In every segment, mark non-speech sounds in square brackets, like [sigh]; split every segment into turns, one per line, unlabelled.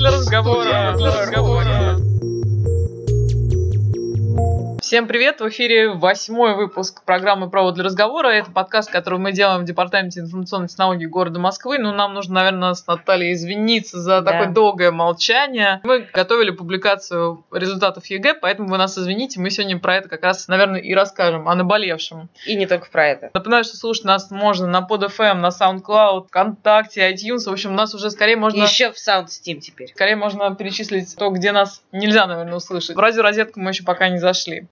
для разговора. Для разговора. Всем привет! В эфире восьмой выпуск программы «Право для разговора». Это подкаст, который мы делаем в Департаменте информационной технологии города Москвы. Ну, нам нужно, наверное, с Натальей извиниться за
Да.
такое долгое молчание. Мы готовили публикацию результатов ЕГЭ, поэтому вы нас извините. Мы сегодня про это как раз, наверное, и расскажем, о наболевшем.
И не только про это.
Напоминаю, что слушать нас можно на PodFM, на SoundCloud, ВКонтакте, iTunes. В общем, нас уже скорее можно...
Еще в SoundStream теперь.
Скорее можно перечислить то, где нас нельзя, наверное, услышать. В радиорозетку мы еще пока не зашли.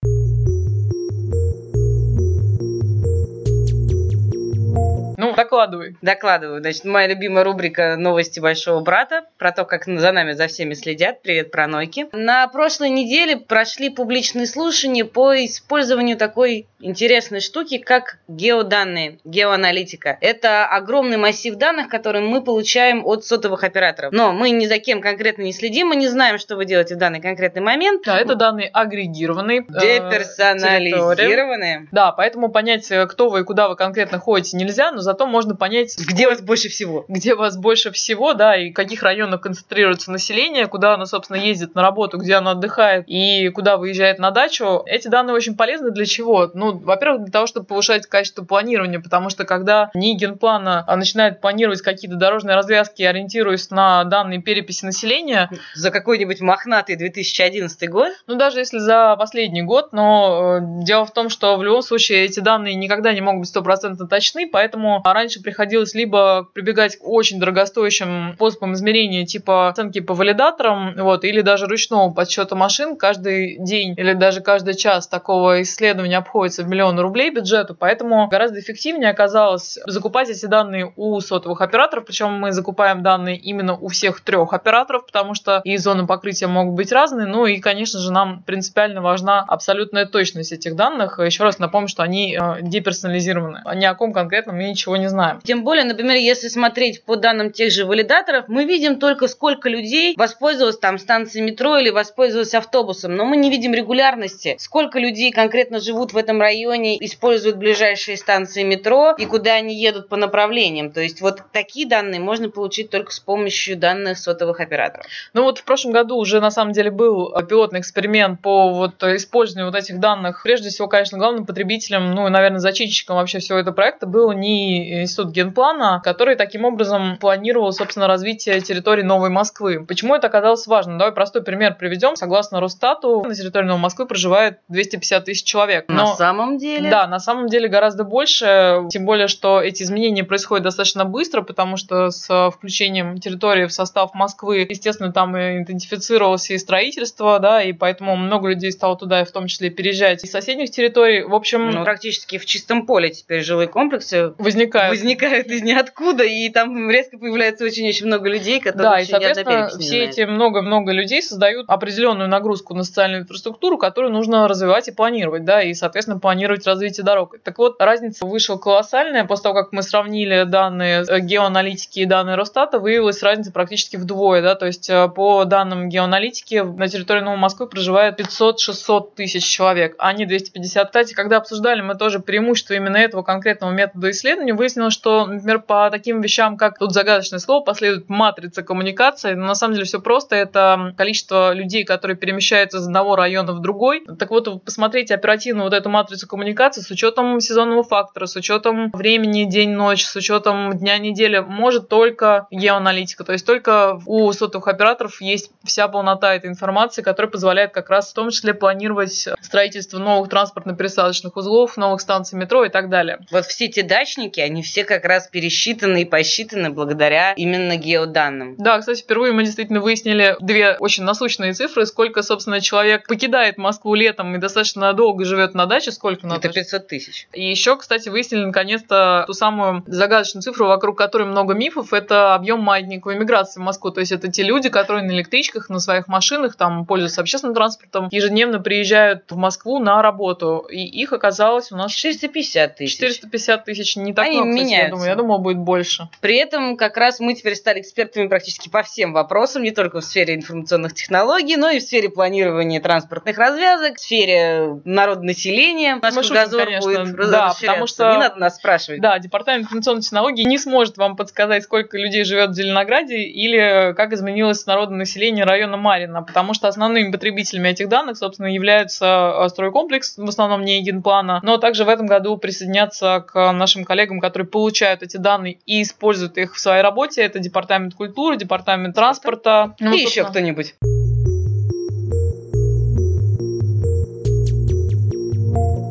Докладывай.
Докладываю. Значит, моя любимая рубрика «Новости большого брата» про то, как за нами, за всеми следят. Привет, пронойки. На прошлой неделе прошли публичные слушания по использованию такой интересной штуки, как геоданные, геоаналитика. Это огромный массив данных, который мы получаем от сотовых операторов. Но мы ни за кем конкретно не следим, мы не знаем, что вы делаете в данный конкретный момент.
Да, это данные агрегированные. э, территории.
Деперсонализированные.
Да, поэтому понять, э, кто вы и куда вы конкретно ходите, нельзя, но зато можно понять,
Где вас больше всего?
где вас больше всего, да, и в каких районах концентрируется население, куда оно, собственно, ездит на работу, где оно отдыхает и куда выезжает на дачу. Эти данные очень полезны для чего? Ну, во-первых, для того, чтобы повышать качество планирования, потому что когда НИИ генплана а, начинает планировать какие-то дорожные развязки, ориентируясь на данные переписи населения,
За какой-нибудь мохнатый 2011 год?
ну, даже если за последний год, но э, дело в том, что в любом случае эти данные никогда не могут быть стопроцентно точны, поэтому раньше приходилось либо прибегать к очень дорогостоящим способам измерения, типа оценки по валидаторам, вот, или даже ручного подсчета машин каждый день или даже каждый час такого исследования обходится в миллион рублей бюджету, поэтому гораздо эффективнее оказалось закупать эти данные у сотовых операторов, причем мы закупаем данные именно у всех трех операторов, потому что и зоны покрытия могут быть разные, ну и, конечно же, нам принципиально важна абсолютная точность этих данных. Еще раз напомню, что они э, деперсонализированы. Ни о ком конкретно мы ничего не знаем.
Тем более, например, если смотреть по данным тех же валидаторов, мы видим только сколько людей воспользовалось там станцией метро или воспользовалось автобусом, но мы не видим регулярности, сколько людей конкретно живут в этом районе, используют ближайшие станции метро и куда они едут по направлениям. То есть вот такие данные можно получить только с помощью данных сотовых операторов.
Ну вот в прошлом году уже на самом деле был пилотный эксперимент по вот э, использованию вот этих данных. Прежде всего, конечно, главным потребителем, ну и, наверное, зачинщиком вообще всего этого проекта был не Институт генплана, который таким образом планировал, собственно, развитие территории Новой Москвы. Почему это оказалось важным? Давай простой пример приведем. Согласно Росстату, на территории Новой Москвы проживает 250 тысяч человек.
На самом деле...
Да, на самом деле гораздо больше, тем более, что эти изменения происходят достаточно быстро, потому что с э, включением территории в состав Москвы, естественно, там и интенсифицировалось и строительство, да, и поэтому много людей стало туда, в том числе переезжать из соседних территорий. В общем,
Ну, практически в чистом поле теперь жилые комплексы
возникают
возникают из ниоткуда, и там резко появляется очень-очень много людей, которые
Да, и,
ни одна
соответственно, все эти много-много людей создают определенную нагрузку на социальную инфраструктуру, которую нужно развивать и планировать, да, и, соответственно, планировать развитие дорог. Так вот, разница вышла колоссальная. После того, как мы сравнили данные э, геоаналитики и данные Росстата, выявилась разница практически вдвое, да, то есть э, по данным геоаналитики на территории Новой Москвы проживает 500-600 тысяч человек, а не 250. Кстати, когда обсуждали мы тоже преимущество именно этого конкретного метода исследования, выяснилось, что, например, по таким вещам, как тут загадочное слово, последует матрица коммуникации, но на самом деле все просто, это количество людей, которые перемещаются из одного района в другой. Так вот, посмотрите оперативно вот эту матрицу коммуникации с учетом сезонного фактора, с учетом времени, день-ночь, с учетом дня недели, может только геоаналитика, то есть только у сотовых операторов есть вся полнота этой информации, которая позволяет как раз в том числе планировать строительство новых транспортно-пересадочных узлов, новых станций метро и так далее.
Вот все эти дачники, они все как раз пересчитаны и посчитаны благодаря именно геоданным.
Да, кстати, впервые мы действительно выяснили две очень насущные цифры, сколько, собственно, человек покидает Москву летом и достаточно долго живет на даче, сколько надо.
Это 500 тысяч.
И еще, кстати, выяснили наконец-то ту самую загадочную цифру, вокруг которой много мифов, это объем маятниковой миграции в Москву. То есть это те люди, которые на электричках, на своих машинах, там, пользуются общественным транспортом, ежедневно приезжают в Москву на работу. И их оказалось у нас
450 тысяч.
450 тысяч, не так
Они
много.
Меняются.
Я думаю, я думаю, будет больше.
При этом как раз мы теперь стали экспертами практически по всем вопросам, не только в сфере информационных технологий, но и в сфере планирования транспортных развязок, в сфере народонаселения. Наш
Мы шутим, конечно.
будет
Да, потому что-
Не надо нас спрашивать.
Да, Департамент информационных технологий не сможет вам подсказать, сколько людей живет в Зеленограде или как изменилось народное население района Марина, потому что основными потребителями этих данных, собственно, являются э, стройкомплекс, в основном не Егенплана, но также в этом году присоединятся к нашим коллегам, которые получают эти данные и используют их в своей работе. Это Департамент культуры, Департамент транспорта. Ну,
И еще кто-нибудь.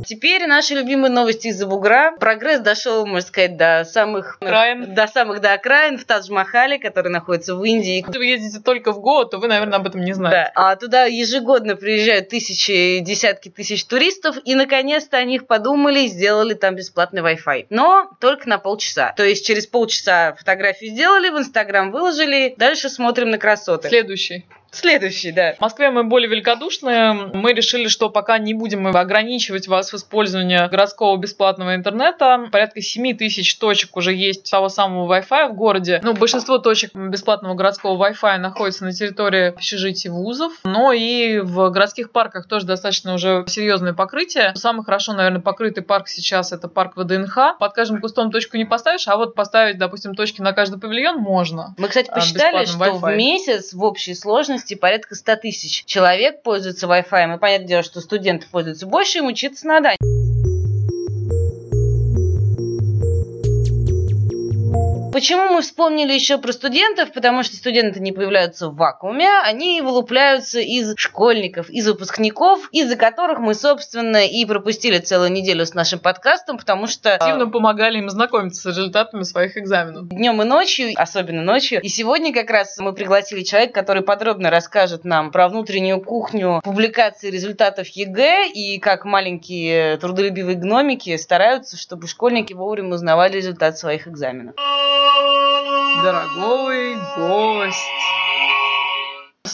Теперь наши любимые новости из-за бугра. Прогресс дошел, можно сказать, до самых
Окраин.
до самых до окраин в Тадж-Махале, который находится в Индии.
Если вы ездите только в Гоа, то вы, наверное, об этом не знаете.
Да. А туда ежегодно приезжают тысячи, десятки тысяч туристов, и наконец-то о них подумали и сделали там бесплатный Wi-Fi. Но только на полчаса. То есть через полчаса фотографию сделали, в Инстаграм выложили, дальше смотрим на красоты.
Следующий.
Следующий, да.
В Москве мы более великодушные. Мы решили, что пока не будем ограничивать вас в использовании городского бесплатного интернета. Порядка 7 тысяч точек уже есть того самого Wi-Fi в городе. Ну, большинство точек бесплатного городского Wi-Fi находится на территории общежитий вузов. Но и в городских парках тоже достаточно уже серьезное покрытие. Самый хорошо, наверное, покрытый парк сейчас это парк ВДНХ. Под каждым кустом точку не поставишь, а вот поставить, допустим, точки на каждый павильон можно.
Мы, кстати,
А,
посчитали, что в месяц в общей сложности порядка 100 тысяч человек пользуются Wi-Fi. И понятное дело, что студенты пользуются больше, им учиться надо. Почему мы вспомнили еще про студентов? Потому что студенты не появляются в вакууме, они вылупляются из школьников, из выпускников, из-за которых мы, собственно, и пропустили целую неделю с нашим подкастом, потому что
Активно помогали им знакомиться с результатами своих экзаменов.
днем и ночью, особенно ночью. И сегодня как раз мы пригласили человека, который подробно расскажет нам про внутреннюю кухню публикации результатов ЕГЭ и как маленькие трудолюбивые гномики стараются, чтобы школьники вовремя узнавали результат своих экзаменов.
Дорогой гость.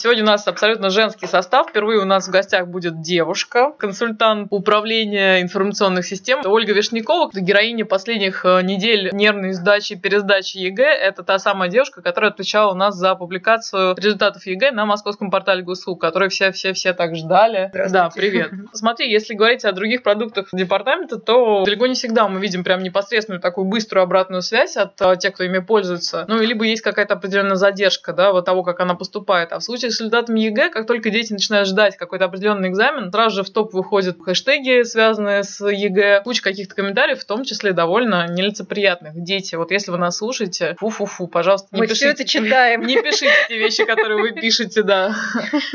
Сегодня у нас абсолютно женский состав. Впервые у нас в гостях будет девушка, консультант управления информационных систем. Ольга Вишнякова, героиня последних э, недель нервной сдачи и пересдачи ЕГЭ. Это та самая девушка, которая отвечала у нас за публикацию результатов ЕГЭ на московском портале госуслуг, который все-все-все так ждали. Да, привет. [laughs] Смотри, если говорить о других продуктах департамента, то далеко не всегда мы видим прям непосредственную такую быструю обратную связь от э, тех, кто ими пользуется. Ну, либо есть какая-то определенная задержка, да, вот того, как она поступает. А в случае результатами ЕГЭ, как только дети начинают ждать какой-то определенный экзамен, сразу же в топ выходят хэштеги, связанные с ЕГЭ, куча каких-то комментариев, в том числе довольно нелицеприятных. Дети, вот если вы нас слушаете, фу-фу-фу, пожалуйста, не
Мы
пишите.
все это читаем.
Не пишите те вещи, которые вы пишете, да.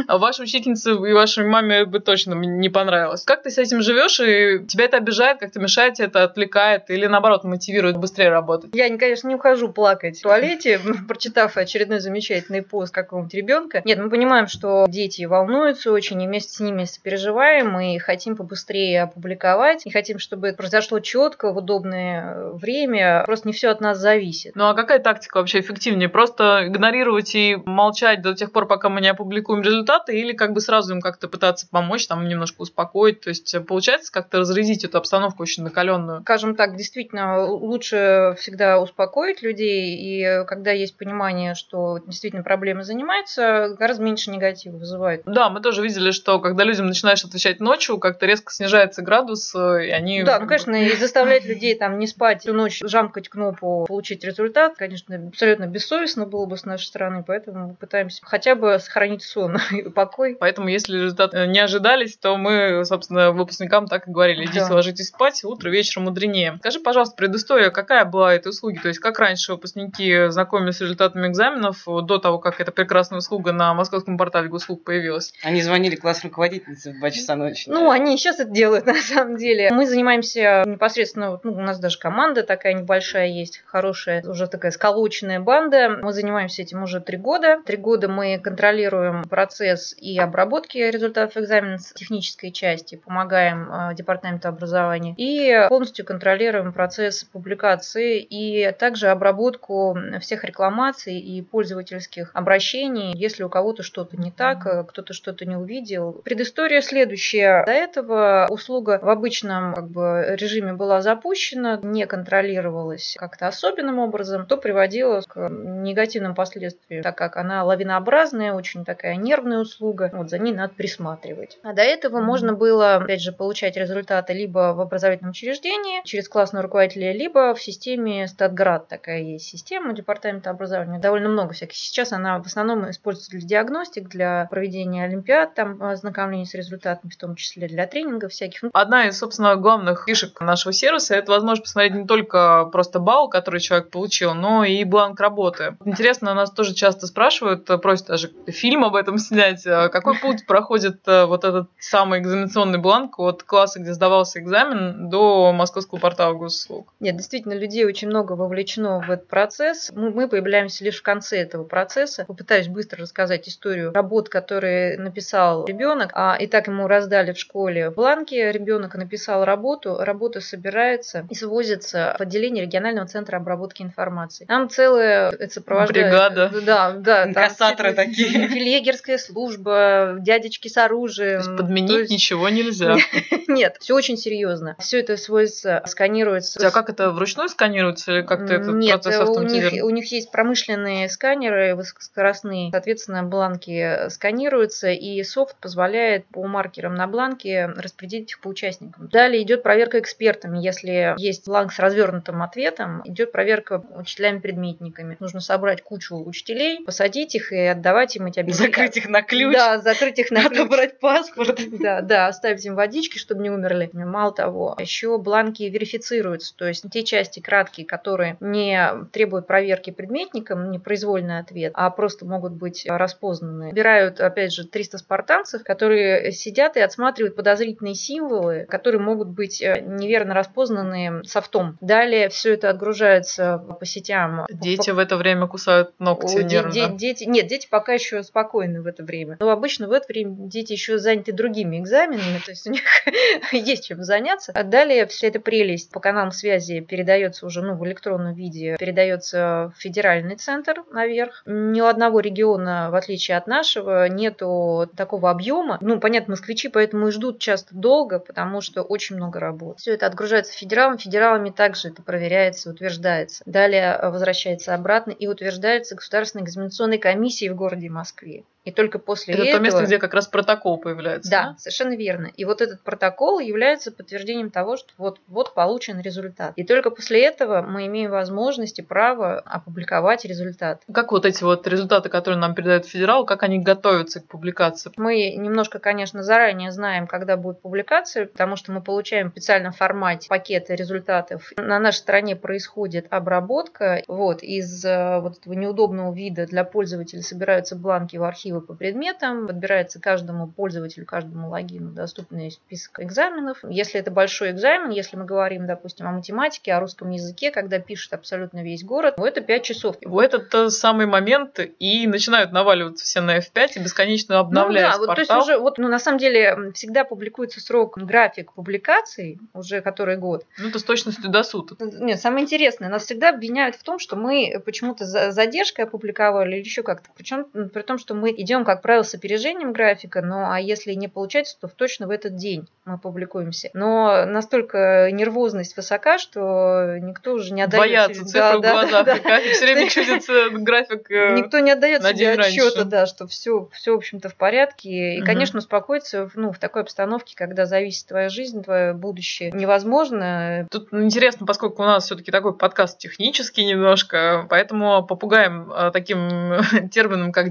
А вашей учительнице и вашей маме бы точно не понравилось. Как ты с этим живешь, и тебя это обижает, как-то мешает, тебе это отвлекает, или наоборот мотивирует быстрее работать?
Я, конечно, не ухожу плакать в туалете, [laughs] прочитав очередной замечательный пост какого-нибудь ребенка. Нет, мы понимаем, что дети волнуются очень, и вместе с ними сопереживаем, и хотим побыстрее опубликовать, и хотим, чтобы это произошло четко, в удобное время. Просто не все от нас зависит.
Ну а какая тактика вообще эффективнее? Просто игнорировать и молчать до тех пор, пока мы не опубликуем результаты, или как бы сразу им как-то пытаться помочь, там немножко успокоить? То есть э, получается как-то разрядить эту обстановку очень накаленную?
Скажем так, действительно, лучше всегда успокоить людей, и когда есть понимание, что действительно проблема занимается, гораздо меньше негатива вызывает.
Да, мы тоже видели, что когда людям начинаешь отвечать ночью, как-то резко снижается градус, э, и они...
Да, ну, конечно, и заставлять людей там не спать всю ночь, жамкать кнопку, получить результат, конечно, абсолютно бессовестно было бы с нашей стороны, поэтому мы пытаемся хотя бы сохранить сон [laughs] и покой.
Поэтому, если результаты не ожидались, то мы, собственно, выпускникам так и говорили. Идите,
Да.
ложитесь спать, утро вечером мудренее. Скажи, пожалуйста, предыстория, какая была этой услуги? То есть, как раньше выпускники знакомились с результатами экзаменов до того, как эта прекрасная услуга на московском портале госуслуг появилась?
Они звонили класс руководительнице в 2 часа ночи.
Ну, они сейчас это делают, [laughs] на самом деле. Мы занимаемся непосредственно, ну, у нас даже команда такая небольшая есть, хорошая, уже такая сколоченная банда. Мы занимаемся этим уже три года. Три года мы контролируем процесс и обработки результатов экзамена с технической части, помогаем э, департаменту образования и полностью контролируем процесс публикации и также обработку всех рекламаций и пользовательских обращений, если у кого кого-то что-то не так, э, кто-то что-то не увидел. Предыстория следующая. До этого услуга в обычном как бы, режиме была запущена, не контролировалась как-то особенным образом, то приводило к негативным последствиям, так как она лавинообразная, очень такая нервная услуга, вот за ней надо присматривать. А до этого можно было, опять же, получать результаты либо в образовательном учреждении через классного руководителя, либо в системе Статград такая есть система департамента образования. Довольно много всяких. Сейчас она в основном используется для диагностик, для проведения олимпиад, там ознакомления с результатами, в том числе для тренингов всяких.
Одна из, собственно, главных фишек нашего сервиса – это возможность посмотреть не только просто балл, который человек получил, но и бланк работы. Интересно, нас тоже часто спрашивают, просят даже фильм об этом [laughs] снять. А какой путь проходит э, вот этот самый экзаменационный бланк от класса, где сдавался экзамен, до московского портала госуслуг?
Нет, действительно, людей очень много вовлечено в этот процесс. Мы появляемся лишь в конце этого процесса. Попытаюсь быстро рассказать историю работ, которые написал ребенок. А, и так ему раздали в школе бланки. Ребенок написал работу. Работа собирается и свозится в отделение регионального центра обработки информации. Там целая это сопровождает...
Бригада.
Да, да.
Инкассаторы [laughs] такие.
Фельдъегерская служба, дядечки с оружием.
То есть подменить То есть... ничего нельзя. [laughs]
Нет, все очень серьезно. Все это сводится, сканируется.
А как это вручную сканируется или как-то этот
Нет,
процесс
у них, у них есть промышленные сканеры высокоскоростные. Соответственно, бланки сканируются, и софт позволяет по маркерам на бланке распределить их по участникам. Далее идет проверка экспертами. Если есть бланк с развернутым ответом, идет проверка учителями-предметниками. Нужно собрать кучу учителей, посадить их и отдавать им эти обязательства.
Закрыть их на ключ.
Да, закрыть их на ключ.
Отобрать паспорт. [laughs]
Да, да, оставить им водички, чтобы не умерли. Мало того, еще бланки верифицируются. То есть те части краткие, которые не требуют проверки предметникам, не произвольный ответ, а просто могут быть распознаны. Убирают, опять же, 300 спартанцев, которые сидят и отсматривают подозрительные символы, которые могут быть э, неверно распознаны софтом. Далее все это отгружается по сетям.
Дети в это время кусают ногти нервно.
Де- дети, нет, дети пока еще спокойны в это время. Но обычно в это время дети еще заняты другими экзаменами, то есть у них [laughs] есть чем заняться. А далее вся эта прелесть по каналам связи передается уже ну, в электронном виде, передается в федеральный центр наверх. Ни у одного региона, в отличие от нашего, нету такого объема. Ну, понятно, москвичи поэтому и ждут часто долго, потому что очень много работ. Все это отгружается федералам, федералами также это проверяется, утверждается. Далее возвращается обратно и утверждается Государственной экзаменационной комиссией в городе Москве. И только после
это
этого...
то место, где как раз протокол появляется.
Да, да, совершенно верно. И вот этот протокол является подтверждением того, что вот, вот получен результат. И только после этого мы имеем возможность и право опубликовать результат.
Как вот эти вот результаты, которые нам передает федерал, как они готовятся к публикации?
Мы немножко, конечно, заранее знаем, когда будет публикация, потому что мы получаем в специальном формате пакеты результатов. На нашей стороне происходит обработка. Вот, из э, вот этого неудобного вида для пользователя собираются бланки в архивы по предметам, подбирается каждому пользователю, каждому логину доступный список экзаменов. Если это большой экзамен, если мы говорим, допустим, о математике, о русском языке, когда пишет абсолютно весь город, то это 5 часов.
В этот самый момент и начинают наваливаться все на F5 и бесконечно обновляют
ну, да, вот, то есть уже, вот, ну, на самом деле, всегда публикуется срок, график публикаций, уже который год.
Ну, это с точностью до суток.
Нет, самое интересное, нас всегда обвиняют в том, что мы почему-то за задержкой опубликовали или еще как-то. Причем при том, что мы идем, как правило, с опережением графика, но а если не получается, то точно в этот день мы публикуемся. Но настолько нервозность высока, что никто уже не отдает...
Боятся цифры да, в глазах. Да, да. Все время чудится график э,
Никто не отдает себе отчета, да, что все, все, в общем-то, в порядке. И, угу. конечно, успокоиться ну, в такой обстановке, когда зависит твоя жизнь, твое будущее, невозможно.
Тут интересно, поскольку у нас все-таки такой подкаст технический немножко, поэтому попугаем э, таким [laughs] термином, как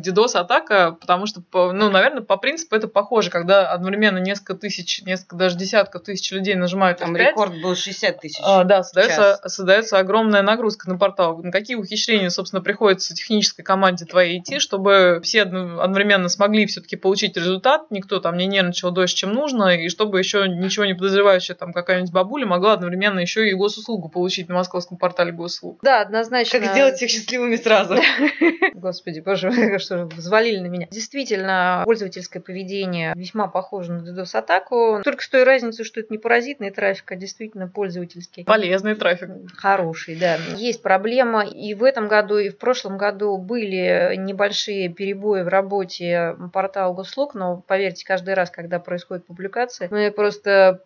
Потому что, ну, наверное, по принципу это похоже, когда одновременно несколько тысяч, несколько даже десятков тысяч людей нажимают
Там F5. рекорд был 60 тысяч.
А, да, создается, создается огромная нагрузка на портал. На какие ухищрения, собственно, приходится технической команде твоей идти, чтобы все одновременно смогли все-таки получить результат, никто там не нервничал дольше, чем нужно, и чтобы еще ничего не подозревающая там какая-нибудь бабуля могла одновременно еще и госуслугу получить на московском портале госуслуг.
Да, однозначно.
Как сделать всех счастливыми сразу. [laughs]
Господи, боже, [laughs] что взвалили на меня. Действительно, пользовательское поведение весьма похоже на DDoS-атаку, только с той разницей, что это не паразитный трафик, а действительно пользовательский.
Полезный трафик.
Хороший, да. Есть проблема, и в этом году, и в прошлом году были небольшие перебои в работе портала госуслуг, но поверьте, каждый раз, когда происходит публикация, мы просто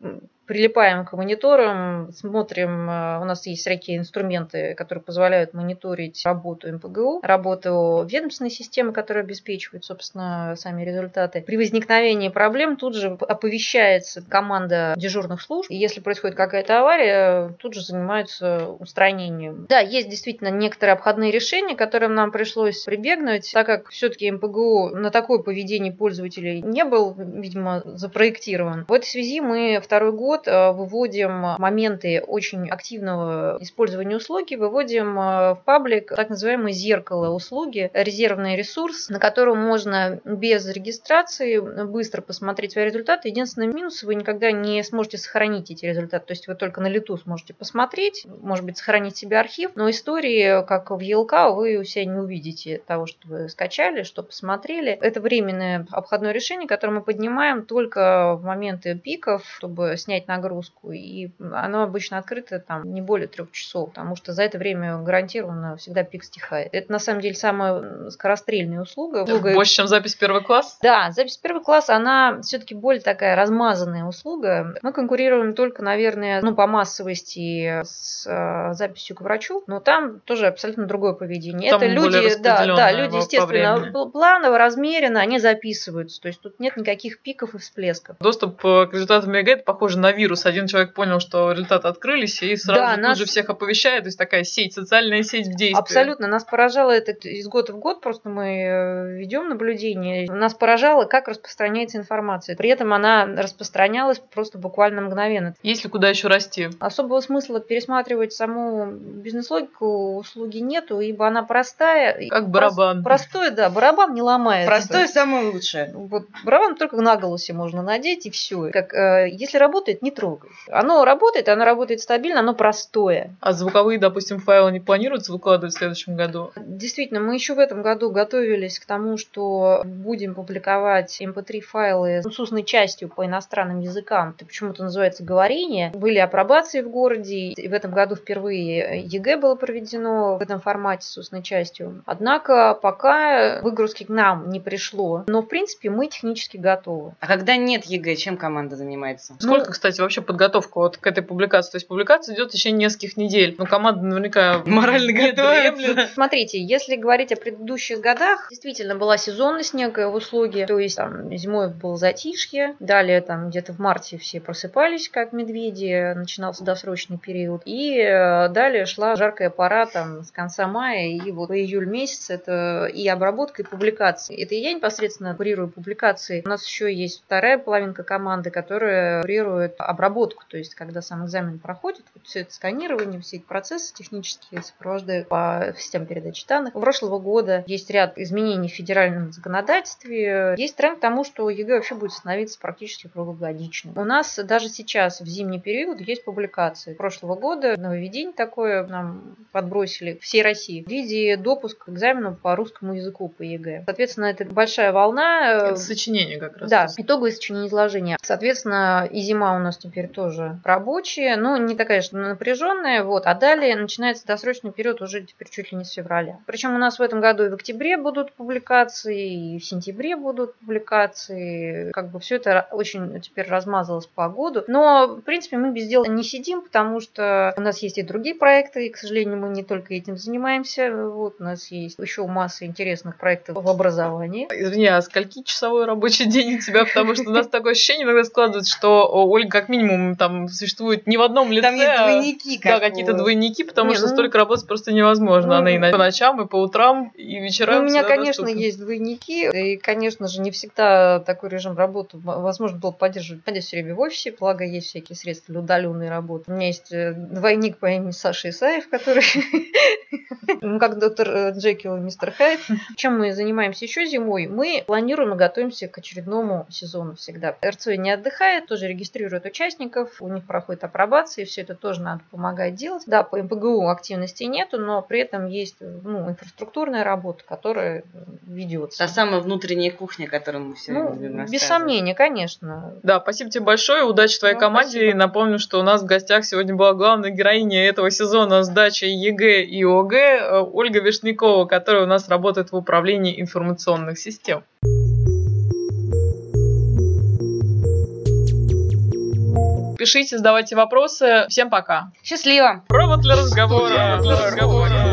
прилипаем к мониторам, смотрим, э, у нас есть всякие инструменты, которые позволяют мониторить работу МПГУ, работу ведомственной системы, которая обеспечивает, собственно, сами результаты. При возникновении проблем тут же оповещается команда дежурных служб, и если происходит какая-то авария, тут же занимаются устранением. Да, есть действительно некоторые обходные решения, которым нам пришлось прибегнуть, так как все-таки МПГУ на такое поведение пользователей не был, видимо, запроектирован. В этой связи мы второй год год э, выводим моменты очень активного использования услуги, выводим э, в паблик так называемое зеркало услуги, резервный ресурс, на котором можно без регистрации быстро посмотреть свои результаты. Единственный минус, вы никогда не сможете сохранить эти результаты, то есть вы только на лету сможете посмотреть, может быть, сохранить себе архив, но истории, как в ELK, вы у себя не увидите того, что вы скачали, что посмотрели. Это временное обходное решение, которое мы поднимаем только в моменты пиков, чтобы снять нагрузку. И оно обычно открыто там не более трех часов, потому что за это время гарантированно всегда пик стихает. Это на самом деле самая скорострельная услуга. услуга...
Больше, чем запись первый класс?
Да, запись первый класс, она все-таки более такая размазанная услуга. Мы конкурируем только, наверное, ну, по массовости с э, записью к врачу, но там тоже абсолютно другое поведение.
Там
это люди, да, да, люди, естественно, планово, размеренно, они записываются. То есть тут нет никаких пиков и всплесков.
Доступ э, к результатам ЕГЭ это похоже на вирус. Один человек понял, что результаты открылись, и сразу да, же нас... же всех оповещает. То есть такая сеть, социальная сеть в действии.
Абсолютно. Нас поражало это из года в год, просто мы э, ведем наблюдение. Нас поражало, как распространяется информация. При этом она распространялась просто буквально мгновенно.
Есть ли куда еще расти?
Особого смысла пересматривать саму бизнес-логику услуги нету, ибо она простая.
Как барабан.
Простой, да, барабан не ломается.
Простой самое лучшее.
Вот барабан только на голосе можно надеть, и все. Как, э, если работает, не не трогай. Оно работает, оно работает стабильно, оно простое.
А звуковые, допустим, файлы не планируется выкладывать в следующем году?
Действительно, мы еще в этом году готовились к тому, что будем публиковать mp3 эм файлы с устной частью по иностранным языкам. Это почему-то называется говорение. Были апробации в городе, и в этом году впервые ЕГЭ было проведено в этом формате с устной частью. Однако пока выгрузки к нам не пришло. Но, в принципе, мы технически готовы.
А когда нет ЕГЭ, чем команда занимается?
Сколько, ну, кстати, вообще подготовка вот к этой публикации? То есть публикация идет в течение нескольких недель. Ну, команда наверняка морально готовится.
Смотрите, если говорить о предыдущих годах, действительно была сезонность некая в услуге. То есть там зимой было затишье, далее там где-то в марте все просыпались, как медведи, начинался досрочный период. И э, далее шла жаркая пора там с конца мая и вот по июль месяц это и обработка, и публикации. Это я непосредственно курирую публикации. У нас еще есть вторая половинка команды, которая курирует обработку, то есть когда сам экзамен проходит, вот все это сканирование, все эти процессы технические сопровождают по системе передачи данных. У прошлого года есть ряд изменений в федеральном законодательстве. Есть тренд к тому, что ЕГЭ вообще будет становиться практически круглогодичным. У нас даже сейчас в зимний период есть публикации. Прошлого года нововведение такое нам подбросили всей России в виде допуска к экзамену по русскому языку по ЕГЭ. Соответственно, это большая волна.
Это сочинение как раз.
Да, итоговое сочинение изложения. Соответственно, и зима у нас теперь тоже рабочие, но не такая, что напряженная, вот. А далее начинается досрочный период уже теперь чуть ли не с февраля. Причем у нас в этом году и в октябре будут публикации, и в сентябре будут публикации. Как бы все это очень теперь размазалось по году. Но, в принципе, мы без дела не сидим, потому что у нас есть и другие проекты, и, к сожалению, мы не только этим занимаемся. Вот у нас есть еще масса интересных проектов в образовании.
Извини, а скольки часовой рабочий день у тебя? Потому что у нас такое ощущение иногда складывается, что Ольга как минимум там существует не в одном лице.
Там есть а двойники.
Как да, какие-то двойники, потому не, что ну, столько работать просто невозможно. Ну, Она и на, по ночам, и по утрам, и вечерам.
Ну, у меня, конечно, доступна. есть двойники. И, конечно же, не всегда такой режим работы возможно было поддерживать. Ходя все время в офисе, благо есть всякие средства для удаленной работы. У меня есть э, двойник по имени Саша Исаев, который [laughs] ну, как доктор э, Джекил и мистер Хайд. Чем мы занимаемся еще зимой? Мы планируем и готовимся к очередному сезону всегда. РЦ не отдыхает, тоже регистрирует участников, у них проходит апробация, и все это тоже надо помогать делать. Да, по МПГУ активности нету, но при этом есть ну, инфраструктурная работа, которая ведется.
Та самая внутренняя кухня, которую мы все
ну,
любим
Без сомнения, конечно.
Да, спасибо тебе большое, удачи твоей ну, команде. Спасибо. И напомню, что у нас в гостях сегодня была главная героиня этого сезона сдачи ЕГЭ и ОГЭ э, Ольга Вишнякова, которая у нас работает в управлении информационных систем. Пишите, задавайте вопросы. Всем пока.
Счастливо.
Провод для разговора. Провод для разговора.